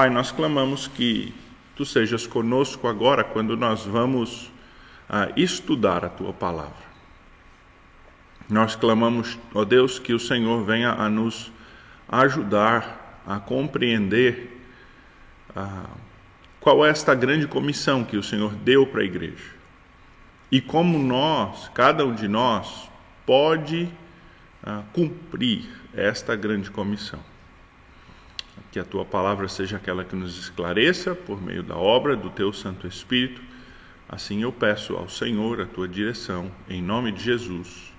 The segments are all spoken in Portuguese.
Pai, nós clamamos que tu sejas conosco agora quando nós vamos ah, estudar a tua palavra. Nós clamamos, ó Deus, que o Senhor venha a nos ajudar a compreender ah, qual é esta grande comissão que o Senhor deu para a igreja e como nós, cada um de nós, pode ah, cumprir esta grande comissão. Que a tua palavra seja aquela que nos esclareça por meio da obra do teu Santo Espírito. Assim eu peço ao Senhor a tua direção, em nome de Jesus.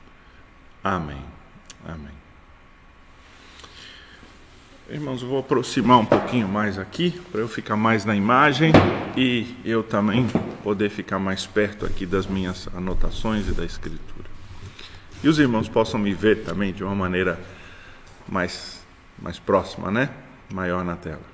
Amém. Amém. Irmãos, eu vou aproximar um pouquinho mais aqui para eu ficar mais na imagem e eu também poder ficar mais perto aqui das minhas anotações e da escritura. E os irmãos possam me ver também de uma maneira mais, mais próxima, né? Maior na tela.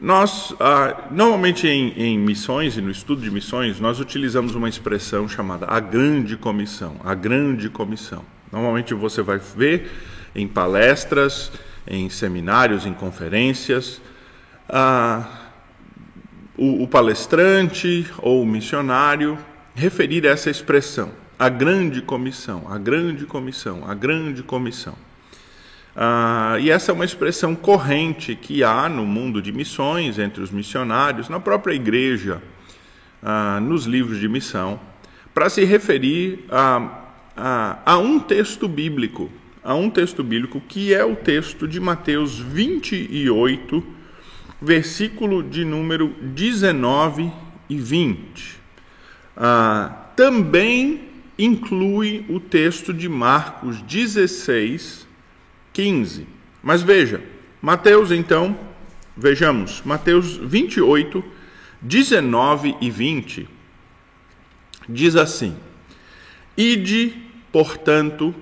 Nós, ah, normalmente em, em missões e no estudo de missões, nós utilizamos uma expressão chamada a grande comissão. A grande comissão. Normalmente você vai ver em palestras, em seminários, em conferências. Ah, o, o palestrante ou o missionário referir essa expressão, a grande comissão, a grande comissão, a grande comissão. Ah, e essa é uma expressão corrente que há no mundo de missões, entre os missionários, na própria igreja, ah, nos livros de missão, para se referir a, a, a um texto bíblico a um texto bíblico que é o texto de Mateus 28, versículo de número 19 e 20. Ah, também inclui o texto de Marcos 16, 15. Mas veja, Mateus então, vejamos, Mateus 28, 19 e 20, diz assim: Ide, portanto,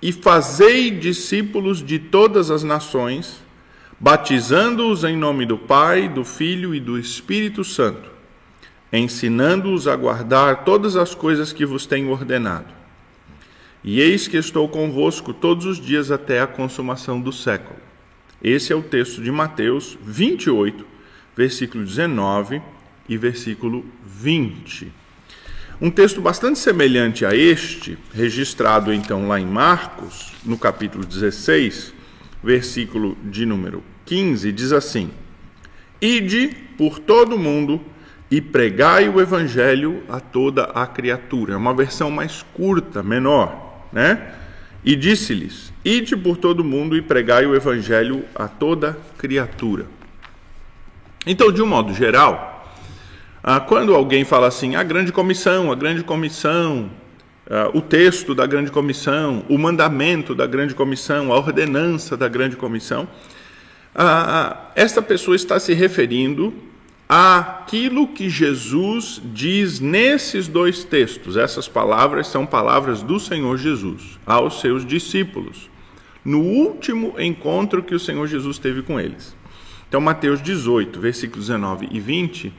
e fazei discípulos de todas as nações, batizando-os em nome do Pai, do Filho e do Espírito Santo, ensinando-os a guardar todas as coisas que vos tenho ordenado. E eis que estou convosco todos os dias até a consumação do século. Esse é o texto de Mateus 28, versículo 19 e versículo 20. Um texto bastante semelhante a este, registrado então lá em Marcos, no capítulo 16, versículo de número 15, diz assim: Ide por todo o mundo e pregai o evangelho a toda a criatura. É uma versão mais curta, menor, né? E disse-lhes: Ide por todo mundo e pregai o evangelho a toda criatura. Então, de um modo geral, ah, quando alguém fala assim, a grande comissão, a grande comissão, ah, o texto da grande comissão, o mandamento da grande comissão, a ordenança da grande comissão, ah, esta pessoa está se referindo àquilo que Jesus diz nesses dois textos. Essas palavras são palavras do Senhor Jesus aos seus discípulos, no último encontro que o Senhor Jesus teve com eles. Então, Mateus 18, versículos 19 e 20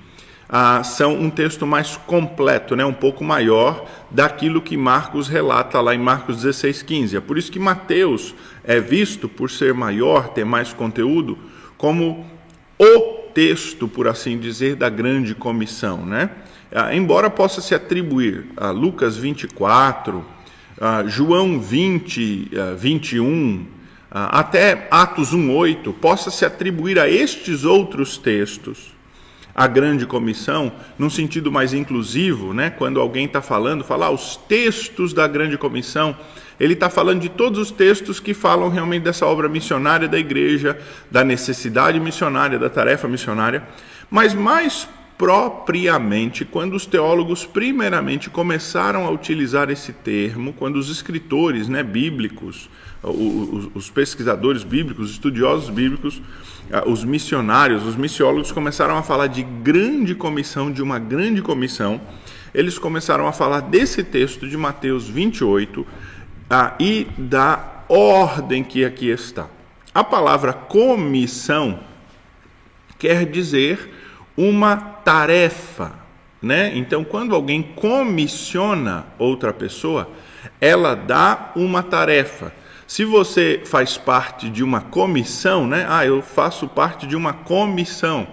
ah, são um texto mais completo, né, um pouco maior daquilo que Marcos relata lá em Marcos 16,15. É por isso que Mateus é visto, por ser maior, ter mais conteúdo, como o texto, por assim dizer, da grande comissão. Né? Ah, embora possa se atribuir a Lucas 24, a João 20, 21, até Atos 1,8, possa se atribuir a estes outros textos a grande comissão, num sentido mais inclusivo, né? quando alguém está falando, falar ah, os textos da grande comissão, ele está falando de todos os textos que falam realmente dessa obra missionária da igreja, da necessidade missionária, da tarefa missionária, mas mais propriamente quando os teólogos primeiramente começaram a utilizar esse termo, quando os escritores né, bíblicos, os, pesquisadores bíblicos, estudiosos bíblicos, ah, os missionários, os missiólogos começaram a falar de grande comissão, de uma grande comissão. Eles começaram a falar desse texto de Mateus 28 ah, e da ordem que aqui está. A palavra comissão quer dizer uma tarefa, né? Então, quando alguém comissiona outra pessoa, ela dá uma tarefa Se você faz parte de uma comissão, né? Ah, eu faço parte de uma comissão.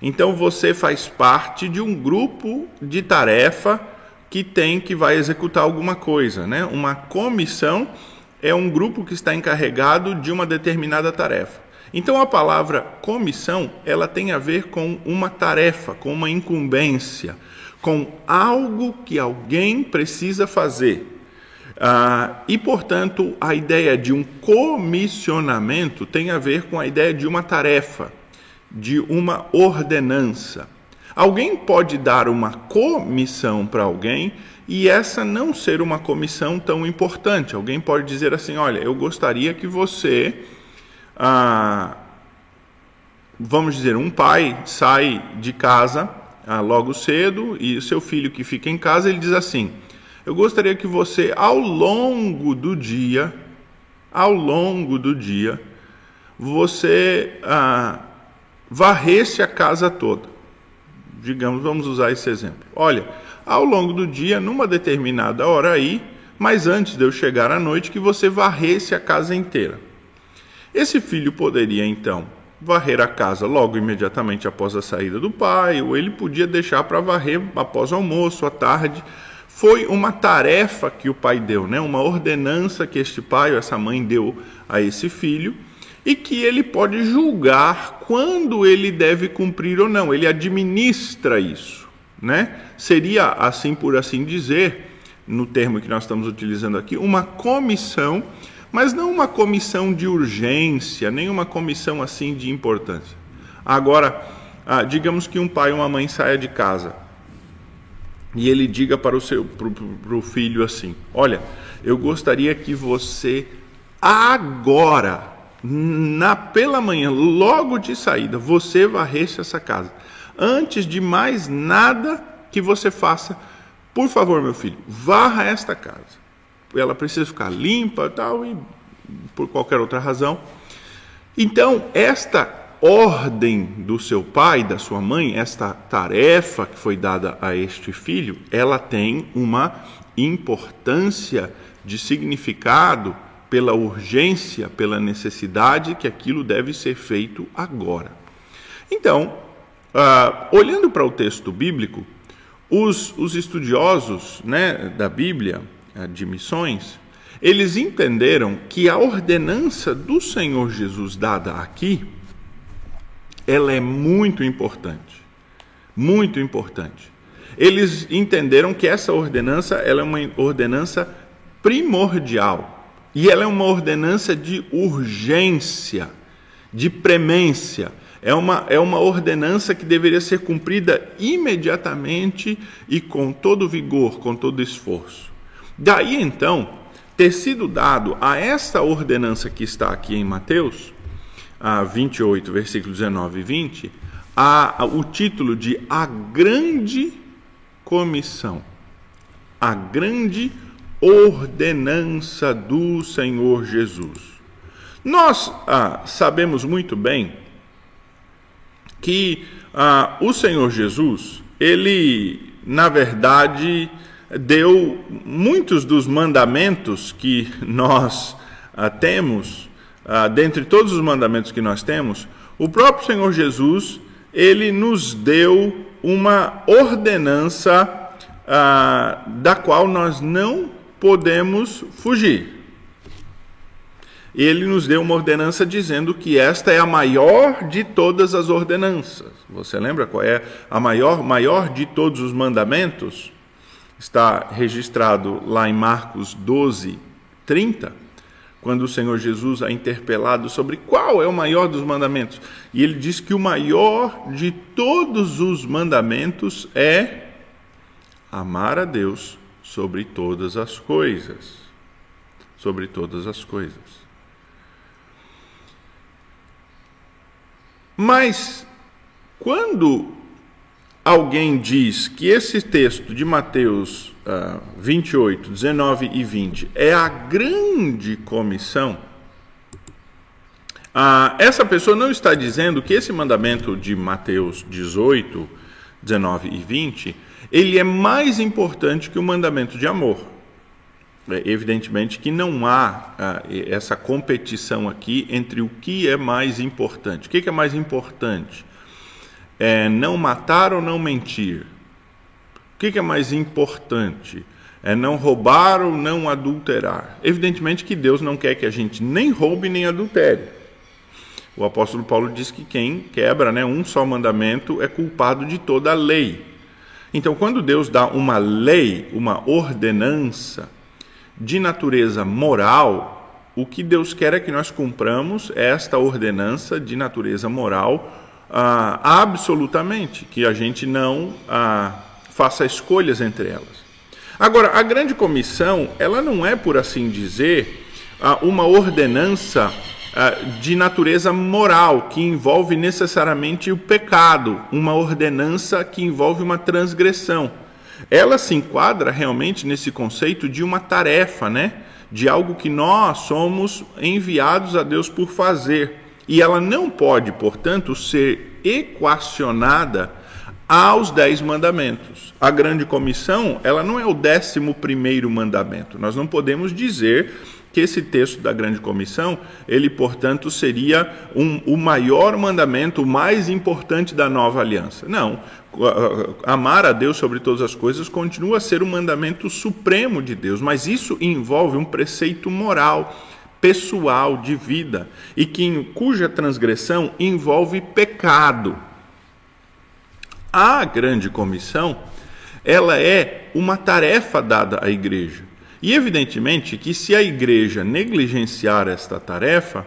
Então você faz parte de um grupo de tarefa que tem que vai executar alguma coisa, né? Uma comissão é um grupo que está encarregado de uma determinada tarefa. Então a palavra comissão, ela tem a ver com uma tarefa, com uma incumbência, com algo que alguém precisa fazer. Ah, e, portanto, a ideia de um comissionamento tem a ver com a ideia de uma tarefa, de uma ordenança. Alguém pode dar uma comissão para alguém e essa não ser uma comissão tão importante. Alguém pode dizer assim: olha, eu gostaria que você. Ah, vamos dizer, um pai sai de casa ah, logo cedo e o seu filho que fica em casa, ele diz assim: eu gostaria que você, ao longo do dia, ao longo do dia, você ah, varresse a casa toda. Digamos, vamos usar esse exemplo. Olha, ao longo do dia, numa determinada hora aí, mas antes de eu chegar à noite, que você varresse a casa inteira. Esse filho poderia então varrer a casa logo imediatamente após a saída do pai, ou ele podia deixar para varrer após o almoço, à tarde, foi uma tarefa que o pai deu, né? uma ordenança que este pai ou essa mãe deu a esse filho e que ele pode julgar quando ele deve cumprir ou não. Ele administra isso, né? Seria assim por assim dizer, no termo que nós estamos utilizando aqui, uma comissão, mas não uma comissão de urgência, nem uma comissão assim de importância. Agora, ah, digamos que um pai ou uma mãe saia de casa e ele diga para o seu pro, pro filho assim: Olha, eu gostaria que você agora, na pela manhã, logo de saída, você varresse essa casa. Antes de mais nada que você faça, por favor, meu filho, varra esta casa. Ela precisa ficar limpa, tal e por qualquer outra razão. Então, esta ordem do seu pai, da sua mãe, esta tarefa que foi dada a este filho, ela tem uma importância de significado pela urgência, pela necessidade que aquilo deve ser feito agora. Então, uh, olhando para o texto bíblico, os, os estudiosos né, da Bíblia, uh, de missões, eles entenderam que a ordenança do Senhor Jesus dada aqui, ela é muito importante. Muito importante. Eles entenderam que essa ordenança ela é uma ordenança primordial. E ela é uma ordenança de urgência, de premência. É uma, é uma ordenança que deveria ser cumprida imediatamente e com todo vigor, com todo esforço. Daí então, ter sido dado a esta ordenança que está aqui em Mateus, a 28, versículos 19 e 20, a, a, o título de A Grande Comissão. A Grande Ordenança do Senhor Jesus. Nós ah, sabemos muito bem que ah, o Senhor Jesus, ele, na verdade, deu muitos dos mandamentos que nós ah, temos ah, dentre todos os mandamentos que nós temos, o próprio Senhor Jesus, ele nos deu uma ordenança ah, da qual nós não podemos fugir. Ele nos deu uma ordenança dizendo que esta é a maior de todas as ordenanças. Você lembra qual é a maior, maior de todos os mandamentos? Está registrado lá em Marcos 12, 30 quando o Senhor Jesus é interpelado sobre qual é o maior dos mandamentos. E ele diz que o maior de todos os mandamentos é amar a Deus sobre todas as coisas. Sobre todas as coisas. Mas, quando alguém diz que esse texto de Mateus uh, 28, 19 e 20 é a grande comissão, uh, essa pessoa não está dizendo que esse mandamento de Mateus 18, 19 e 20 ele é mais importante que o mandamento de amor. é, evidentemente que não há ah, essa competição aqui entre o que é mais importante. O que, que é mais importante? É não matar ou não mentir? O que, que é mais importante? É não roubar ou não adulterar? Evidentemente que Deus não quer que a gente nem roube nem adultere. O apóstolo Paulo diz que quem quebra né, um só mandamento é culpado de toda a lei. Então, quando Deus dá uma lei, uma ordenança, de natureza moral, o que Deus quer é que nós cumpramos esta ordenança de natureza moral ah, absolutamente, que a gente não ah, faça escolhas entre elas. Agora, a grande comissão, ela não é, por assim dizer, ah, uma ordenança de natureza moral, que envolve necessariamente o pecado, uma ordenança que envolve uma transgressão ela se enquadra realmente nesse conceito de uma tarefa, né? De algo que nós somos enviados a Deus por fazer. E ela não pode, portanto, ser equacionada aos dez mandamentos. A grande comissão, ela não é o décimo primeiro mandamento. Nós não podemos dizer que esse texto da grande comissão, ele, portanto, seria um, o maior mandamento, o mais importante da nova aliança. Não. Amar a Deus sobre todas as coisas continua a ser o mandamento supremo de Deus, mas isso envolve um preceito moral, pessoal, de vida, e que, cuja transgressão envolve pecado. A grande comissão, ela é uma tarefa dada à igreja. E evidentemente que se a igreja negligenciar esta tarefa,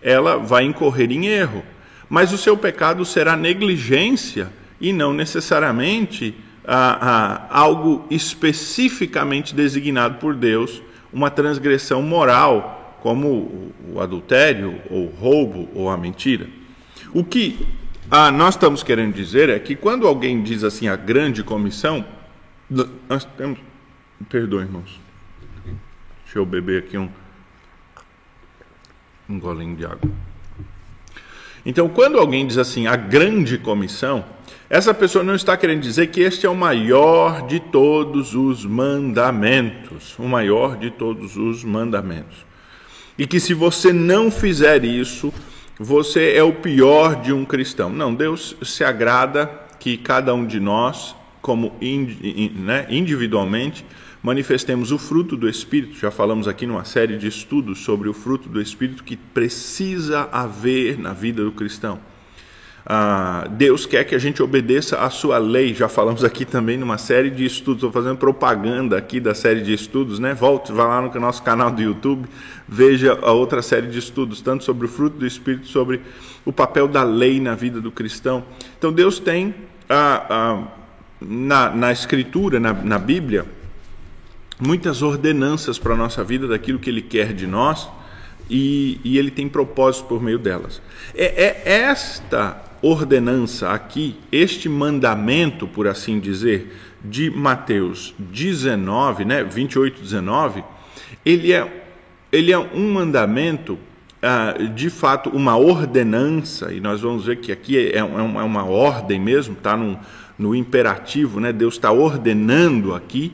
ela vai incorrer em erro. Mas o seu pecado será negligência e não necessariamente ah, ah, algo especificamente designado por Deus, uma transgressão moral, como o adultério, ou roubo, ou a mentira. O que ah, nós estamos querendo dizer é que quando alguém diz assim a grande comissão, nós temos. Perdoe, irmãos. Deixa eu beber aqui um, um golinho de água. Então, quando alguém diz assim, a grande comissão, essa pessoa não está querendo dizer que este é o maior de todos os mandamentos, o maior de todos os mandamentos. E que se você não fizer isso, você é o pior de um cristão. Não, Deus se agrada que cada um de nós, como né, individualmente, manifestemos o fruto do Espírito. Já falamos aqui numa série de estudos sobre o fruto do Espírito que precisa haver na vida do cristão. Ah, Deus quer que a gente obedeça a sua lei. Já falamos aqui também numa série de estudos. Estou fazendo propaganda aqui da série de estudos, né? Volte, vá lá no nosso canal do YouTube, veja a outra série de estudos, tanto sobre o fruto do Espírito, sobre o papel da lei na vida do cristão. Então Deus tem ah, ah, na, na Escritura, na, na Bíblia, muitas ordenanças para a nossa vida daquilo que Ele quer de nós e, e Ele tem propósitos por meio delas. É, é esta ordenança aqui, este mandamento, por assim dizer, de Mateus 19, né, 28, 19, ele é, ele é um mandamento, ah, de fato, uma ordenança, e nós vamos ver que aqui é, é uma, é uma ordem mesmo, está no, no imperativo, né, Deus está ordenando aqui,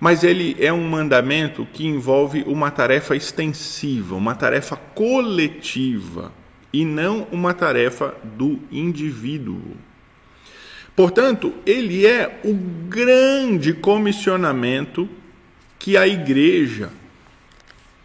mas ele é um mandamento que envolve uma tarefa extensiva, uma tarefa coletiva e não uma tarefa do indivíduo. Portanto, ele é o grande comissionamento que a igreja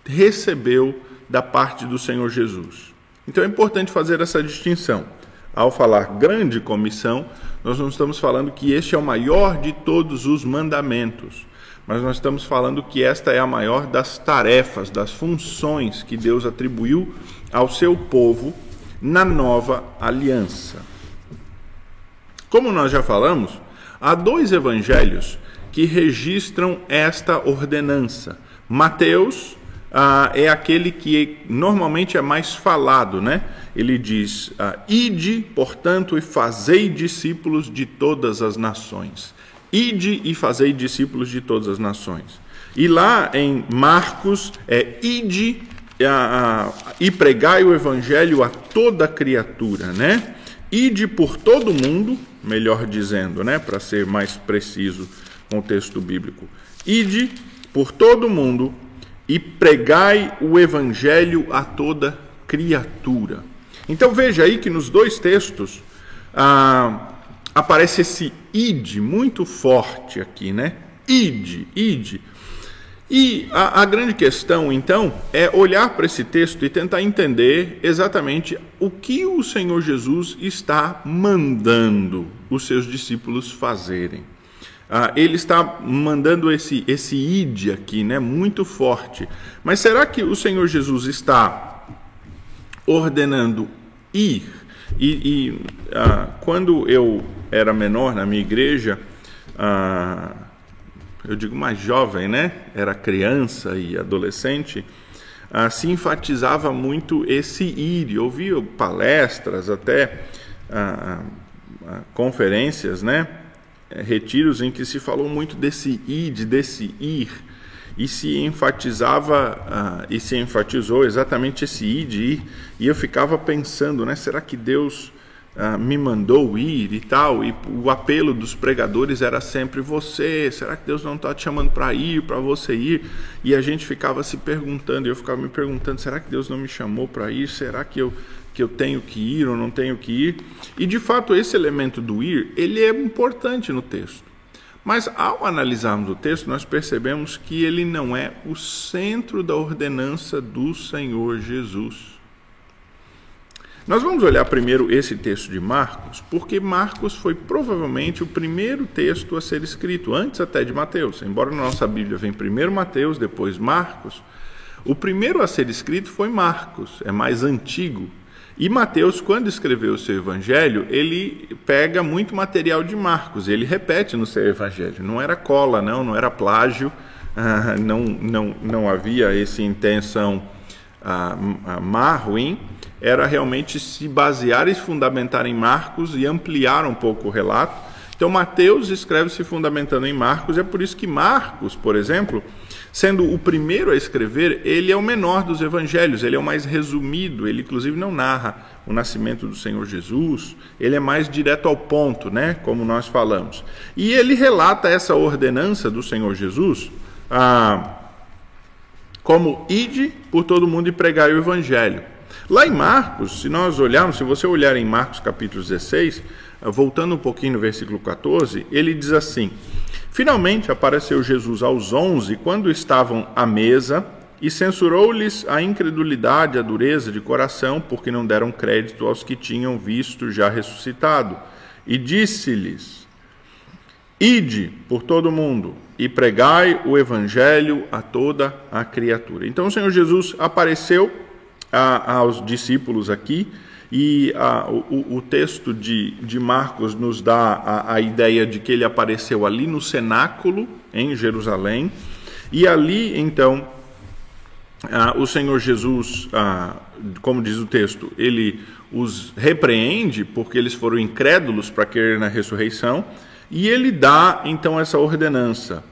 recebeu da parte do Senhor Jesus. Então é importante fazer essa distinção. Ao falar grande comissão, nós não estamos falando que este é o maior de todos os mandamentos mas nós estamos falando que esta é a maior das tarefas, das funções que Deus atribuiu ao seu povo na nova aliança. Como nós já falamos, há dois evangelhos que registram esta ordenança. Mateus ah, é aquele que normalmente é mais falado, né? Ele diz: ah, Ide, portanto, e fazei discípulos de todas as nações. Ide e fazei discípulos de todas as nações. E lá em Marcos é ide a, a, e pregai o evangelho a toda criatura, né? Ide por todo mundo, melhor dizendo, né, para ser mais preciso com o texto bíblico. Ide por todo mundo e pregai o evangelho a toda criatura. Então veja aí que nos dois textos ah, aparece esse id muito forte aqui, né? Id, id. E a, a, grande questão, então, é olhar para esse texto e tentar entender exatamente o que o Senhor Jesus está mandando os seus discípulos fazerem. Ah, ele está mandando esse, esse id aqui, né, muito forte. Mas será que o Senhor Jesus está ordenando ir? E, e ah, quando eu era menor na minha igreja, ah, eu digo mais jovem, né? Era criança e adolescente, ah, se enfatizava muito esse ir. Eu ouvia palestras, até ah, ah, conferências, né? Retiros em que se falou muito desse id, desse ir, e se enfatizava e se enfatizou exatamente esse id, ir, e eu ficava pensando, né? Será que Deus ah, me mandou ir e tal, e o apelo dos pregadores era sempre você, será que Deus não está te chamando para ir, para você ir? E a gente ficava se perguntando, eu ficava me perguntando, será que Deus não me chamou para ir? Será que eu, que eu tenho que ir ou não tenho que ir? E de fato esse elemento do ir, ele é importante no texto. Mas ao analisarmos o texto, nós percebemos que ele não é o centro da ordenança do Senhor Jesus. Nós vamos olhar primeiro esse texto de Marcos, porque Marcos foi provavelmente o primeiro texto a ser escrito, antes até de Mateus. Embora na nossa Bíblia vem primeiro Mateus, depois Marcos, o primeiro a ser escrito foi Marcos, é mais antigo. E Mateus, quando escreveu o seu evangelho, ele pega muito material de Marcos, ele repete no seu evangelho. Não era cola, não, não era plágio, ah, não, não, não havia essa intenção ah, má, ruim era realmente se basear e se fundamentar em Marcos e ampliar um pouco o relato. Então, Mateus escreve se fundamentando em Marcos, é por isso que Marcos, por exemplo, sendo o primeiro a escrever, ele é o menor dos evangelhos, ele é o mais resumido, ele inclusive não narra o nascimento do Senhor Jesus, ele é mais direto ao ponto, né, como nós falamos. E ele relata essa ordenança do Senhor Jesus ah, como ide por todo mundo e pregar o evangelho. Lá em Marcos, se nós olharmos, se você olhar em Marcos capítulo 16, voltando um pouquinho no versículo 14, ele diz assim: Finalmente apareceu Jesus aos onze, quando estavam à mesa, e censurou-lhes a incredulidade, a dureza de coração, porque não deram crédito aos que tinham visto já ressuscitado. E disse-lhes: Ide por todo o mundo e pregai o evangelho a toda a criatura. Então o Senhor Jesus apareceu a, aos discípulos aqui, e a, o, o, texto de, de Marcos nos dá a, a, ideia de que ele apareceu ali no cenáculo, em Jerusalém, e ali então o Senhor Jesus, como diz o texto, ele os repreende porque eles foram incrédulos para crer na ressurreição, e ele dá então essa ordenança.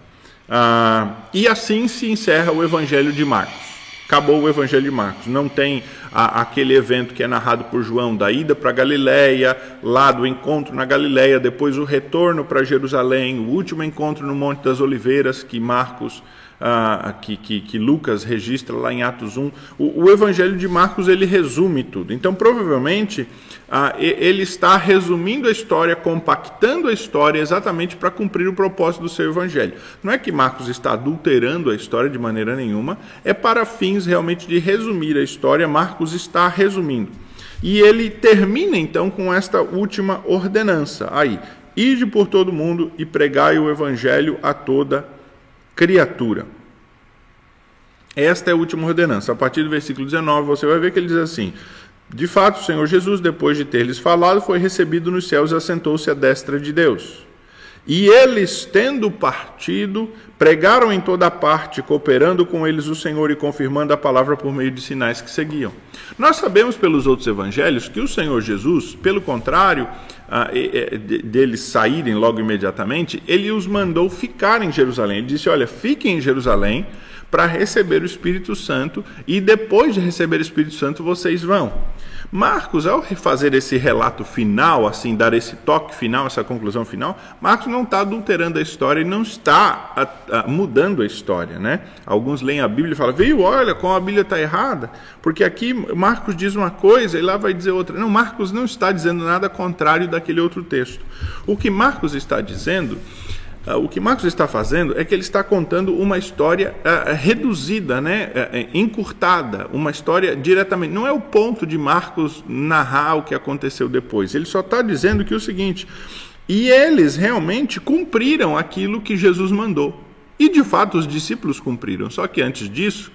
e assim se encerra o Evangelho de Marcos acabou o Evangelho de Marcos. Não tem a, aquele evento que é narrado por João da ida para Galiléia, lá do encontro na Galiléia, depois o retorno para Jerusalém, o último encontro no Monte das Oliveiras que Marcos ah, que, que, que, Lucas registra lá em Atos 1, o, o, Evangelho de Marcos ele resume tudo. Então, provavelmente, ah, ele está resumindo a história, compactando a história exatamente para cumprir o propósito do seu Evangelho. Não é que Marcos está adulterando a história de maneira nenhuma, é para fins realmente de resumir a história, Marcos está resumindo. E ele termina então com esta última ordenança. Aí, ide por todo mundo e pregai o evangelho a toda criatura. Esta é a última ordenança. A partir do versículo 19, você vai ver que ele diz assim: De fato, o Senhor Jesus, depois de ter lhes falado, foi recebido nos céus e assentou-se à destra de Deus. E eles, tendo partido, pregaram em toda parte, cooperando com eles o Senhor e confirmando a palavra por meio de sinais que seguiam. Nós sabemos pelos outros evangelhos que o Senhor Jesus, pelo contrário, ah, deles saírem logo imediatamente, ele os mandou ficar em Jerusalém. Ele disse: Olha, fiquem em Jerusalém, para receber o Espírito Santo e depois de receber o Espírito Santo vocês vão. Marcos, ao fazer esse relato final, assim, dar esse toque final, essa conclusão final, Marcos não está adulterando a história e não está a, a, mudando a história, né? Alguns leem a Bíblia e falam, viu, olha, como a Bíblia está errada, porque aqui Marcos diz uma coisa e lá vai dizer outra. Não, Marcos não está dizendo nada contrário daquele outro texto. O que Marcos está dizendo o que Marcos está fazendo é que ele está contando uma história uh, reduzida, né, uh, encurtada, uma história diretamente. Não é o ponto de Marcos narrar o que aconteceu depois. Ele só está dizendo que é o seguinte: e eles realmente cumpriram aquilo que Jesus mandou. E de fato os discípulos cumpriram. Só que antes disso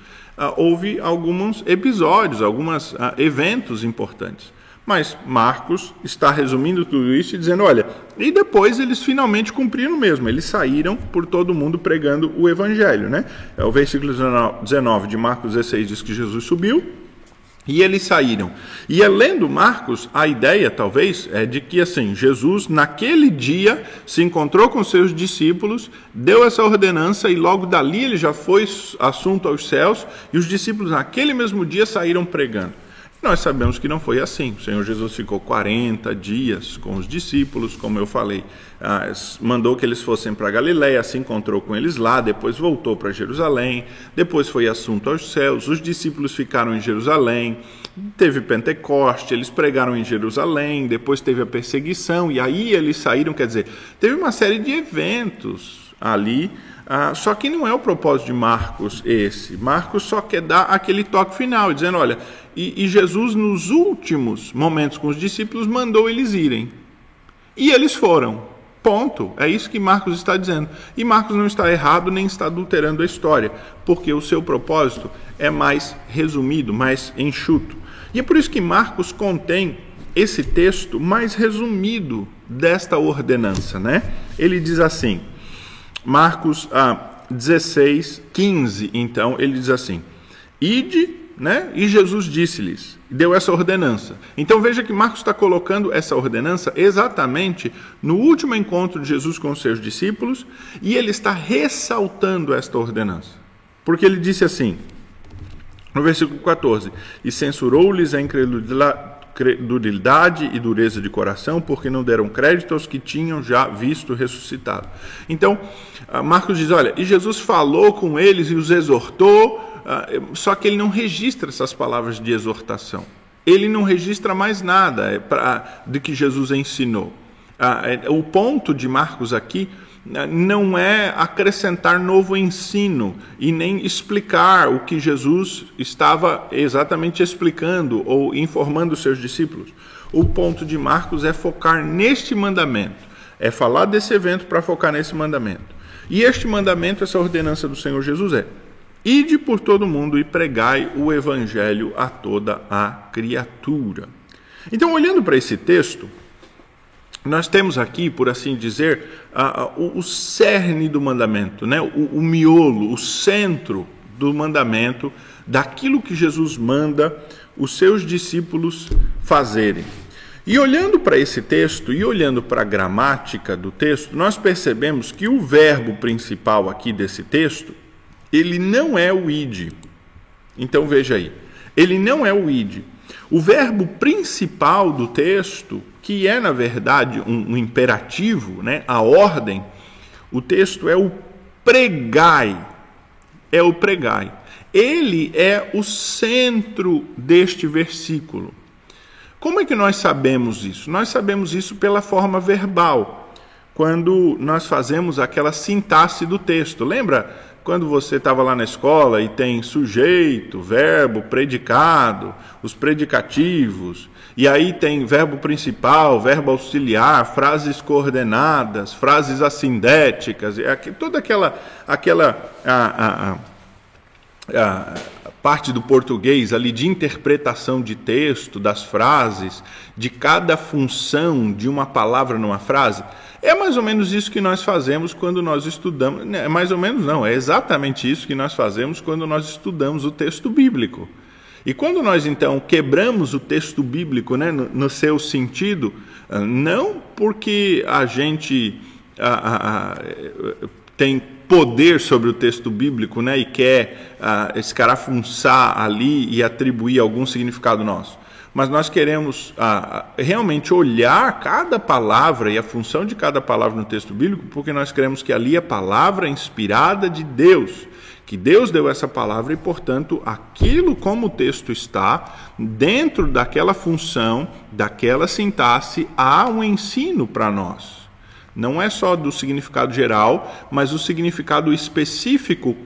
houve alguns episódios, alguns eventos importantes. Mas Marcos está resumindo tudo isso e dizendo: olha, e depois eles finalmente cumpriram mesmo, eles saíram por todo mundo pregando o evangelho, né? É o versículo 19 de Marcos 16 diz que Jesus subiu e eles saíram. E lendo Marcos, a ideia talvez é de que assim, Jesus naquele dia se encontrou com seus discípulos, deu essa ordenança e logo dali ele já foi assunto aos céus e os discípulos naquele mesmo dia saíram pregando. Nós sabemos que não foi assim. O Senhor Jesus ficou 40 dias com os discípulos, como eu falei, ah, mandou que eles fossem para Galiléia, se encontrou com eles lá, depois voltou para Jerusalém, depois foi assunto aos céus, os discípulos ficaram em Jerusalém, teve Pentecoste, eles pregaram em Jerusalém, depois teve a perseguição, e aí eles saíram, quer dizer, teve uma série de eventos ali ah, só que não é o propósito de Marcos esse. Marcos só quer dar aquele toque final, dizendo: olha, e, e Jesus, nos últimos momentos com os discípulos, mandou eles irem. E eles foram. Ponto. É isso que Marcos está dizendo. E Marcos não está errado nem está adulterando a história, porque o seu propósito é mais resumido, mais enxuto. E é por isso que Marcos contém esse texto mais resumido desta ordenança, né? Ele diz assim: Marcos ah, 16, 15, então, ele diz assim: Ide, né? E Jesus disse-lhes, deu essa ordenança. Então veja que Marcos está colocando essa ordenança exatamente no último encontro de Jesus com os seus discípulos, e ele está ressaltando esta ordenança. Porque ele disse assim, no versículo 14: E censurou-lhes a incredulidade credulidade e dureza de coração, porque não deram crédito aos que tinham já visto ressuscitado. Então, ah, Marcos diz: olha, e Jesus falou com eles e os exortou, ah, só que ele não registra essas palavras de exortação. Ele não registra mais nada é do que Jesus ensinou. Ah, é, o ponto de Marcos aqui não é acrescentar novo ensino e nem explicar o que Jesus estava exatamente explicando ou informando os seus discípulos. O ponto de Marcos é focar neste mandamento, é falar desse evento para focar nesse mandamento. E este mandamento, essa ordenança do Senhor Jesus é: ide por todo mundo e pregai o evangelho a toda a criatura. Então, olhando para esse texto, nós temos aqui, por assim dizer, a, a, o, o, cerne do mandamento, né? O, o, miolo, o centro do mandamento, daquilo que Jesus manda os seus discípulos fazerem. E olhando para esse texto e olhando para a gramática do texto, nós percebemos que o verbo principal aqui desse texto, ele não é o id. Então veja aí, ele não é o id. O verbo principal do texto que é, na verdade, um, um imperativo, né? a ordem, o texto é o pregai. É o pregai. Ele é o centro deste versículo. Como é que nós sabemos isso? Nós sabemos isso pela forma verbal, quando nós fazemos aquela sintaxe do texto. Lembra quando você estava lá na escola e tem sujeito, verbo, predicado, os predicativos, e aí tem verbo principal, verbo auxiliar, frases coordenadas, frases assindéticas, toda aquela, aquela a, a, a, parte do português ali de interpretação de texto, das frases, de cada função de uma palavra numa frase. É mais ou menos isso que nós fazemos quando nós estudamos. É mais ou menos não, é exatamente isso que nós fazemos quando nós estudamos o texto bíblico. E quando nós então quebramos o texto bíblico né, no, no seu sentido, não porque a gente a, a, a, tem poder sobre o texto bíblico, né, e quer uh, escarafunçar ali e atribuir algum significado nosso. Mas nós queremos realmente olhar cada palavra e a função de cada palavra no texto bíblico, porque nós queremos que ali é a palavra inspirada de Deus que Deus deu essa palavra e, portanto, aquilo como o texto está, dentro daquela função, daquela sintaxe, há um ensino para nós. Não é só do significado geral, mas o significado específico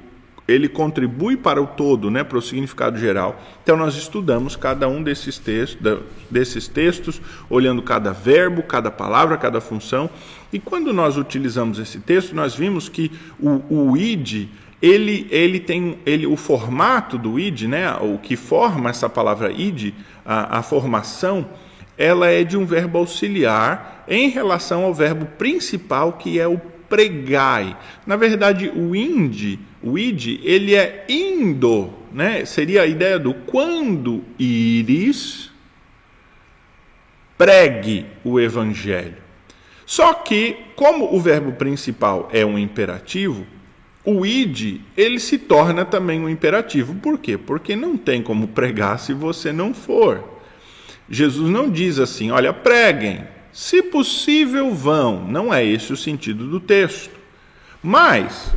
ele contribui para o todo, né, para o significado geral. Então nós estudamos cada um desses textos, desses textos, olhando cada verbo, cada palavra, cada função. E quando nós utilizamos esse texto, nós vimos que o, o id ele, ele tem ele, o formato do id, né, o que forma essa palavra id, a, a formação, ela é de um verbo auxiliar em relação ao verbo principal que é o pregai. Na verdade, o ind, o id, ele é indo, né? Seria a ideia do quando ires, pregue o evangelho. Só que, como o verbo principal é um imperativo, o id ele se torna também um imperativo. Por quê? Porque não tem como pregar se você não for. Jesus não diz assim, olha, preguem, se possível vão. Não é esse o sentido do texto. Mas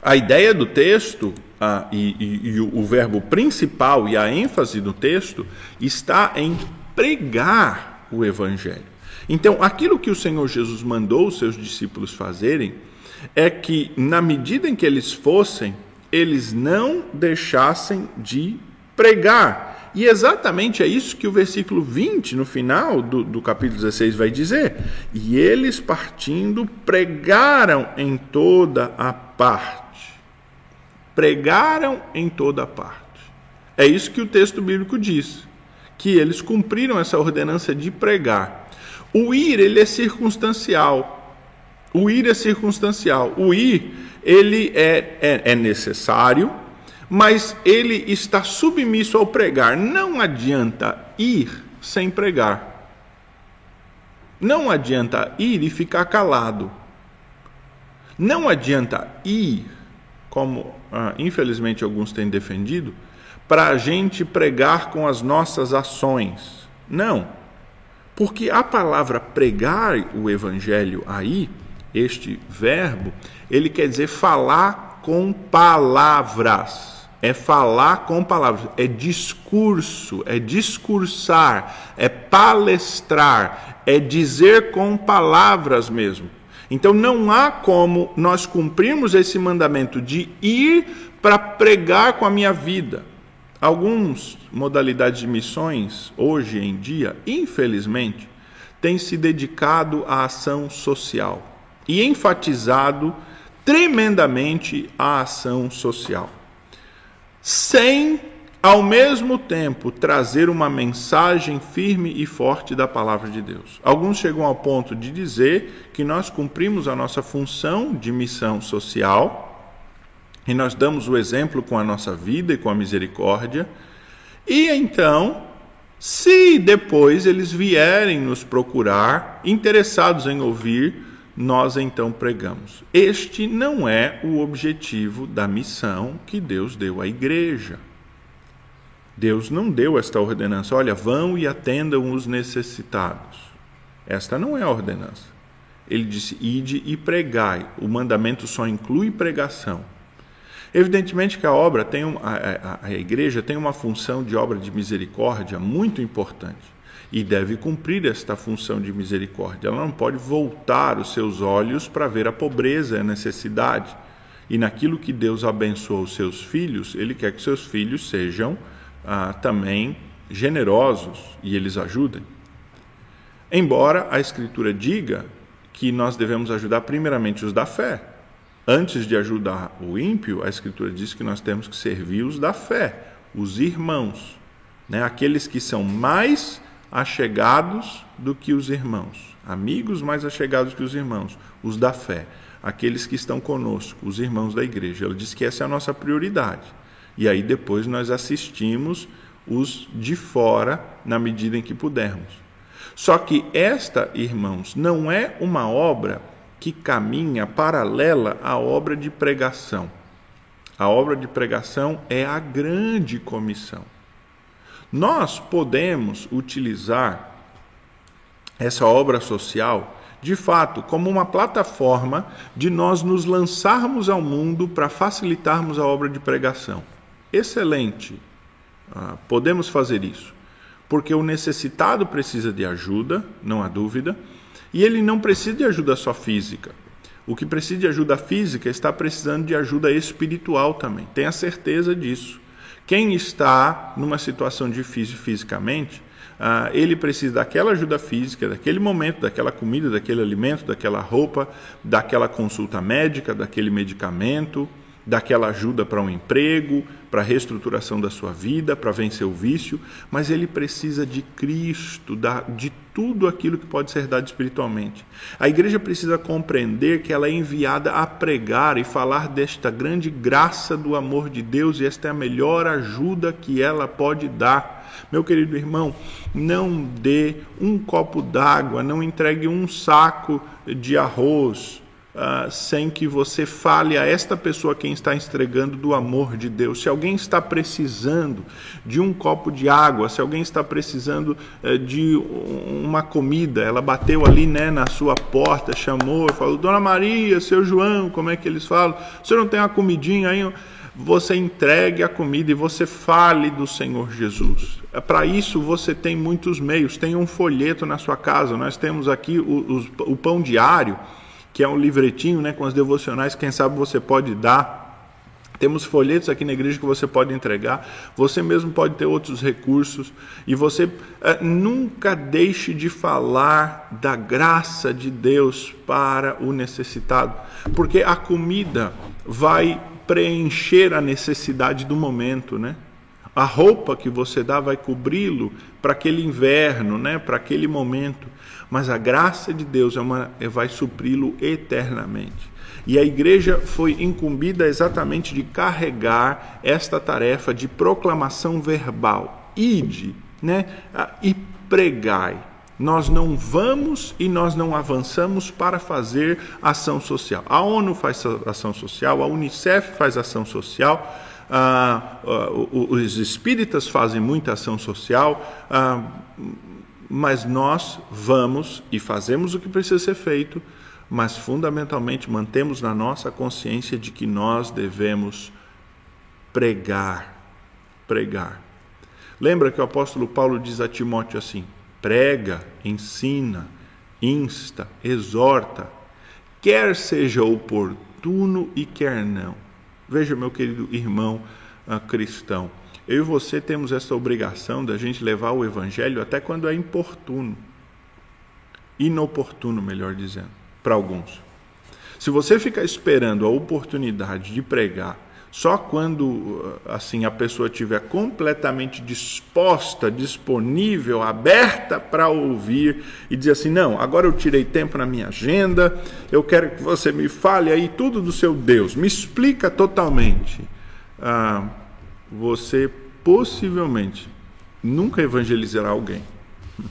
a ideia do texto ah, e, e, e o, o verbo principal e a ênfase do texto está em pregar o evangelho. Então, aquilo que o Senhor Jesus mandou os seus discípulos fazerem é que, na medida em que eles fossem, eles não deixassem de pregar. E exatamente é isso que o versículo 20, no final do, do capítulo 16, vai dizer. E eles, partindo, pregaram em toda a parte. Pregaram em toda a parte. É isso que o texto bíblico diz. Que eles cumpriram essa ordenança de pregar. O ir, ele é circunstancial. O ir é circunstancial. O ir, ele é, é, é necessário, mas ele está submisso ao pregar. Não adianta ir sem pregar. Não adianta ir e ficar calado. Não adianta ir, como ah, infelizmente alguns têm defendido, para a gente pregar com as nossas ações. Não. Porque a palavra pregar o evangelho aí este verbo, ele quer dizer falar com palavras. É falar com palavras, é discurso, é discursar, é palestrar, é dizer com palavras mesmo. Então não há como nós cumprirmos esse mandamento de ir para pregar com a minha vida. Algumas modalidades de missões, hoje em dia, infelizmente, têm se dedicado à ação social e enfatizado tremendamente a ação social, sem ao mesmo tempo trazer uma mensagem firme e forte da palavra de Deus. Alguns chegam ao ponto de dizer que nós cumprimos a nossa função de missão social e nós damos o exemplo com a nossa vida e com a misericórdia, e então, se depois eles vierem nos procurar, interessados em ouvir, nós então pregamos. Este não é o objetivo da missão que Deus deu à igreja. Deus não deu esta ordenança, olha, vão e atendam os necessitados. Esta não é a ordenança. Ele disse: ide e pregai. O mandamento só inclui pregação. Evidentemente que a obra tem a, a, a igreja tem uma função de obra de misericórdia muito importante e deve cumprir esta função de misericórdia. Ela não pode voltar os seus olhos para ver a pobreza e a necessidade. E naquilo que Deus abençoa os seus filhos, Ele quer que seus filhos sejam ah, também generosos e eles ajudem. Embora a Escritura diga que nós devemos ajudar primeiramente os da fé. Antes de ajudar o ímpio, a Escritura diz que nós temos que servir os da fé, os irmãos, né? aqueles que são mais achegados do que os irmãos, amigos mais achegados que os irmãos, os da fé, aqueles que estão conosco, os irmãos da igreja. Ela diz que essa é a nossa prioridade. E aí depois nós assistimos os de fora na medida em que pudermos. Só que esta, irmãos, não é uma obra que caminha paralela à obra de pregação. A obra de pregação é a grande comissão. Nós podemos utilizar essa obra social, de fato, como uma plataforma de nós nos lançarmos ao mundo para facilitarmos a obra de pregação. Excelente, ah, podemos fazer isso, porque o necessitado precisa de ajuda, não há dúvida, e ele não precisa de ajuda só física. O que precisa de ajuda física está precisando de ajuda espiritual também. Tenha certeza disso. Quem está numa situação difícil fisicamente, uh, ele precisa daquela ajuda física, daquele momento, daquela comida, daquele alimento, daquela roupa, daquela consulta médica, daquele medicamento, daquela ajuda para um emprego, para a reestruturação da sua vida, para vencer o vício, mas ele precisa de Cristo, de tudo aquilo que pode ser dado espiritualmente. A igreja precisa compreender que ela é enviada a pregar e falar desta grande graça do amor de Deus e esta é a melhor ajuda que ela pode dar. Meu querido irmão, não dê um copo d'água, não entregue um saco de arroz, Uh, sem que você fale a esta pessoa quem está entregando do amor de Deus. Se alguém está precisando de um copo de água, se alguém está precisando uh, de uma comida, ela bateu ali né, na sua porta, chamou, falou: Dona Maria, seu João, como é que eles falam? Você não tem uma comidinha aí? Você entregue a comida e você fale do Senhor Jesus. Para isso você tem muitos meios. Tem um folheto na sua casa. Nós temos aqui o, o, o pão diário que é um livretinho né, com as devocionais, quem sabe você pode dar. Temos folhetos aqui na igreja que você pode entregar. Você mesmo pode ter outros recursos. E você uh, nunca deixe de falar da graça de Deus para o necessitado. Porque a comida vai preencher a necessidade do momento, né? A roupa que você dá vai cobri-lo para aquele inverno, né? para aquele momento mas a graça de Deus é uma, é, vai supri-lo eternamente. E a igreja foi incumbida exatamente de carregar esta tarefa de proclamação verbal. Ide, né? E pregai. Nós não vamos e nós não avançamos para fazer ação social. A ONU faz ação social, a Unicef faz ação social, os espíritas fazem muita ação social. Ah, mas nós vamos e fazemos o que precisa ser feito, mas fundamentalmente mantemos na nossa consciência de que nós devemos pregar, pregar. Lembra que o apóstolo Paulo diz a Timóteo assim: prega, ensina, insta, exorta, quer seja oportuno e quer não. Veja, meu querido irmão uh, cristão, eu e você temos essa obrigação da gente levar o evangelho até quando é importuno. Inoportuno, melhor dizendo, para alguns. Se você ficar esperando a oportunidade de pregar só quando assim a pessoa estiver completamente disposta, disponível, aberta para ouvir e dizer assim: não, agora eu tirei tempo na minha agenda, eu quero que você me fale aí tudo do seu Deus, me explica totalmente. Ah, você possivelmente nunca evangelizará alguém.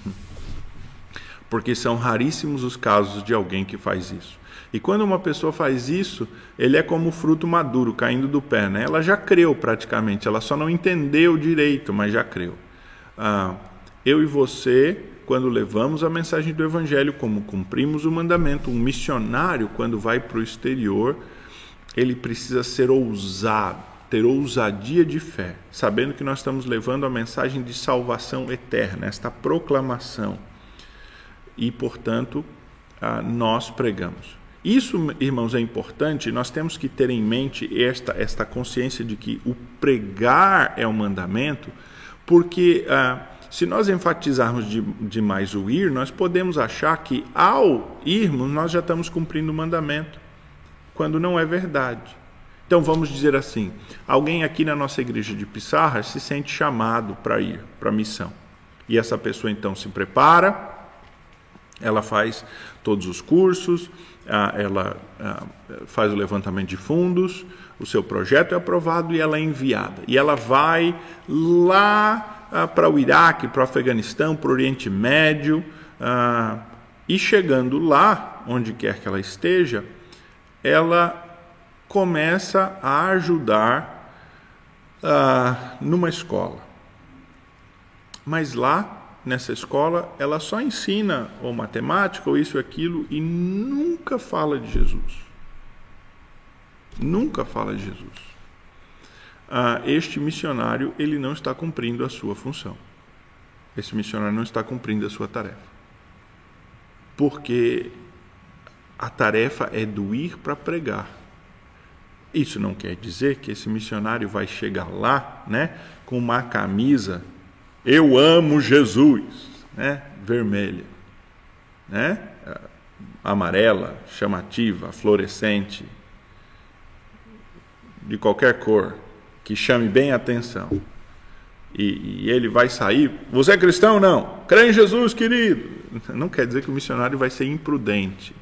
Porque são raríssimos os casos de alguém que faz isso. E quando uma pessoa faz isso, ele é como fruto maduro caindo do pé. Né? Ela já creu praticamente, ela só não entendeu direito, mas já creu. Ah, eu e você, quando levamos a mensagem do Evangelho, como cumprimos o mandamento, um missionário, quando vai para o exterior, ele precisa ser ousado ter ousadia de fé, sabendo que nós estamos levando a mensagem de salvação eterna, esta proclamação. E, portanto, nós pregamos. Isso, irmãos, é importante, nós temos que ter em mente esta, esta consciência de que o pregar é um mandamento, porque ah, se nós enfatizarmos de, demais o ir, nós podemos achar que ao irmos nós já estamos cumprindo o mandamento, quando não é verdade. Então vamos dizer assim: alguém aqui na nossa igreja de Pissarra se sente chamado para ir para a missão. E essa pessoa então se prepara, ela faz todos os cursos, ela faz o levantamento de fundos, o seu projeto é aprovado e ela é enviada. E ela vai lá para o Iraque, para o Afeganistão, para o Oriente Médio, e chegando lá, onde quer que ela esteja, ela começa a ajudar ah, numa escola. Mas lá, nessa escola, ela só ensina ou matemática ou isso ou aquilo e nunca fala de Jesus. Nunca fala de Jesus. Ah, este missionário ele não está cumprindo a sua função. Esse missionário não está cumprindo a sua tarefa. Porque a tarefa é do ir para pregar. Isso não quer dizer que esse missionário vai chegar lá, né, com uma camisa eu amo Jesus, né, vermelha, né, amarela, chamativa, fluorescente, de qualquer cor, que chame bem a atenção. E, e, ele vai sair. Você é cristão? Não. Crê em Jesus, querido. Não quer dizer que o missionário vai ser imprudente.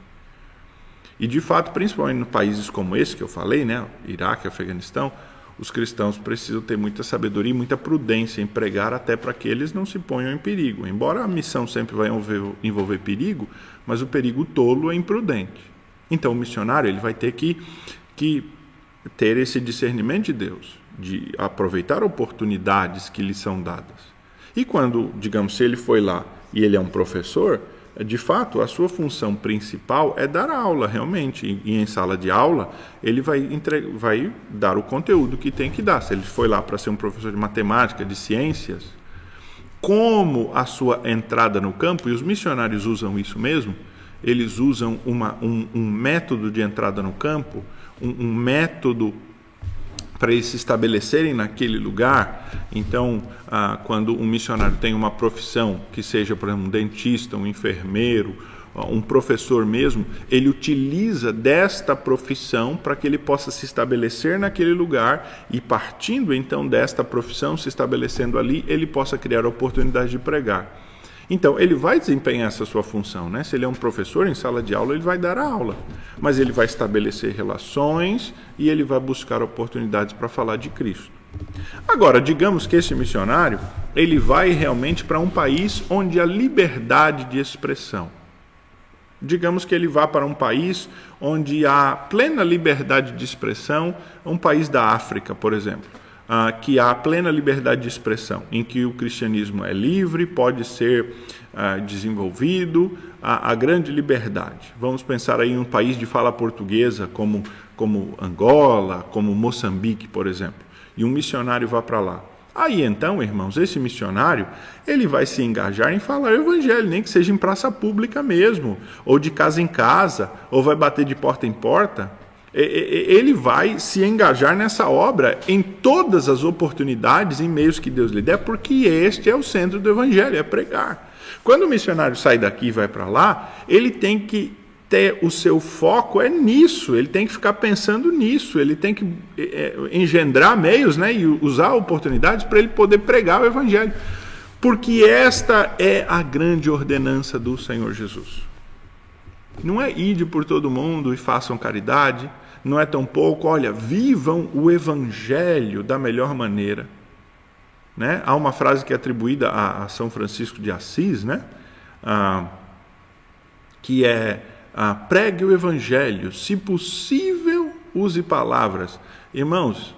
E de fato, principalmente em países como esse que eu falei, né, Iraque, Afeganistão, os cristãos precisam ter muita sabedoria e muita prudência em pregar até para que eles não se ponham em perigo. Embora a missão sempre vai envolver, envolver perigo, mas o perigo tolo é imprudente. Então o missionário ele vai ter que, que ter esse discernimento de Deus, de aproveitar oportunidades que lhe são dadas. E quando, digamos, se ele foi lá e ele é um professor, de fato, a sua função principal é dar aula, realmente. E em sala de aula, ele vai, entre... vai dar o conteúdo que tem que dar. Se ele foi lá para ser um professor de matemática, de ciências, como a sua entrada no campo, e os missionários usam isso mesmo, eles usam uma, um, um método de entrada no campo, um, um método para eles se estabelecerem naquele lugar. Então, ah, quando um missionário tem uma profissão, que seja, por exemplo, um dentista, um enfermeiro, um professor mesmo, ele utiliza desta profissão para que ele possa se estabelecer naquele lugar e, partindo então desta profissão, se estabelecendo ali, ele possa criar a oportunidade de pregar. Então, ele vai desempenhar essa sua função, né? Se ele é um professor em sala de aula, ele vai dar a aula, mas ele vai estabelecer relações e ele vai buscar oportunidades para falar de Cristo. Agora, digamos que esse missionário, ele vai realmente para um país onde a liberdade de expressão. Digamos que ele vá para um país onde há plena liberdade de expressão, um país da África, por exemplo que há plena liberdade de expressão, em que o cristianismo é livre, pode ser desenvolvido, a, a, grande liberdade. Vamos pensar aí em um país de fala portuguesa, como, como Angola, como Moçambique, por exemplo, e um missionário vá para lá. Aí então, irmãos, esse missionário, ele vai se engajar em falar o evangelho, nem que seja em praça pública mesmo, ou de casa em casa, ou vai bater de porta em porta, ele vai se engajar nessa obra em todas as oportunidades, em meios que Deus lhe der, porque este é o centro do Evangelho, é pregar. Quando o missionário sai daqui e vai para lá, ele tem que ter o seu foco é nisso, ele tem que ficar pensando nisso, ele tem que é, engendrar meios né, e usar oportunidades para ele poder pregar o Evangelho. Porque esta é a grande ordenança do Senhor Jesus. Não é ide por todo mundo e façam caridade, não é tão pouco, olha, vivam o evangelho da melhor maneira. Né? Há uma frase que é atribuída a, a São Francisco de Assis, né? Ah, que é ah, pregue o evangelho, se possível, use palavras. Irmãos,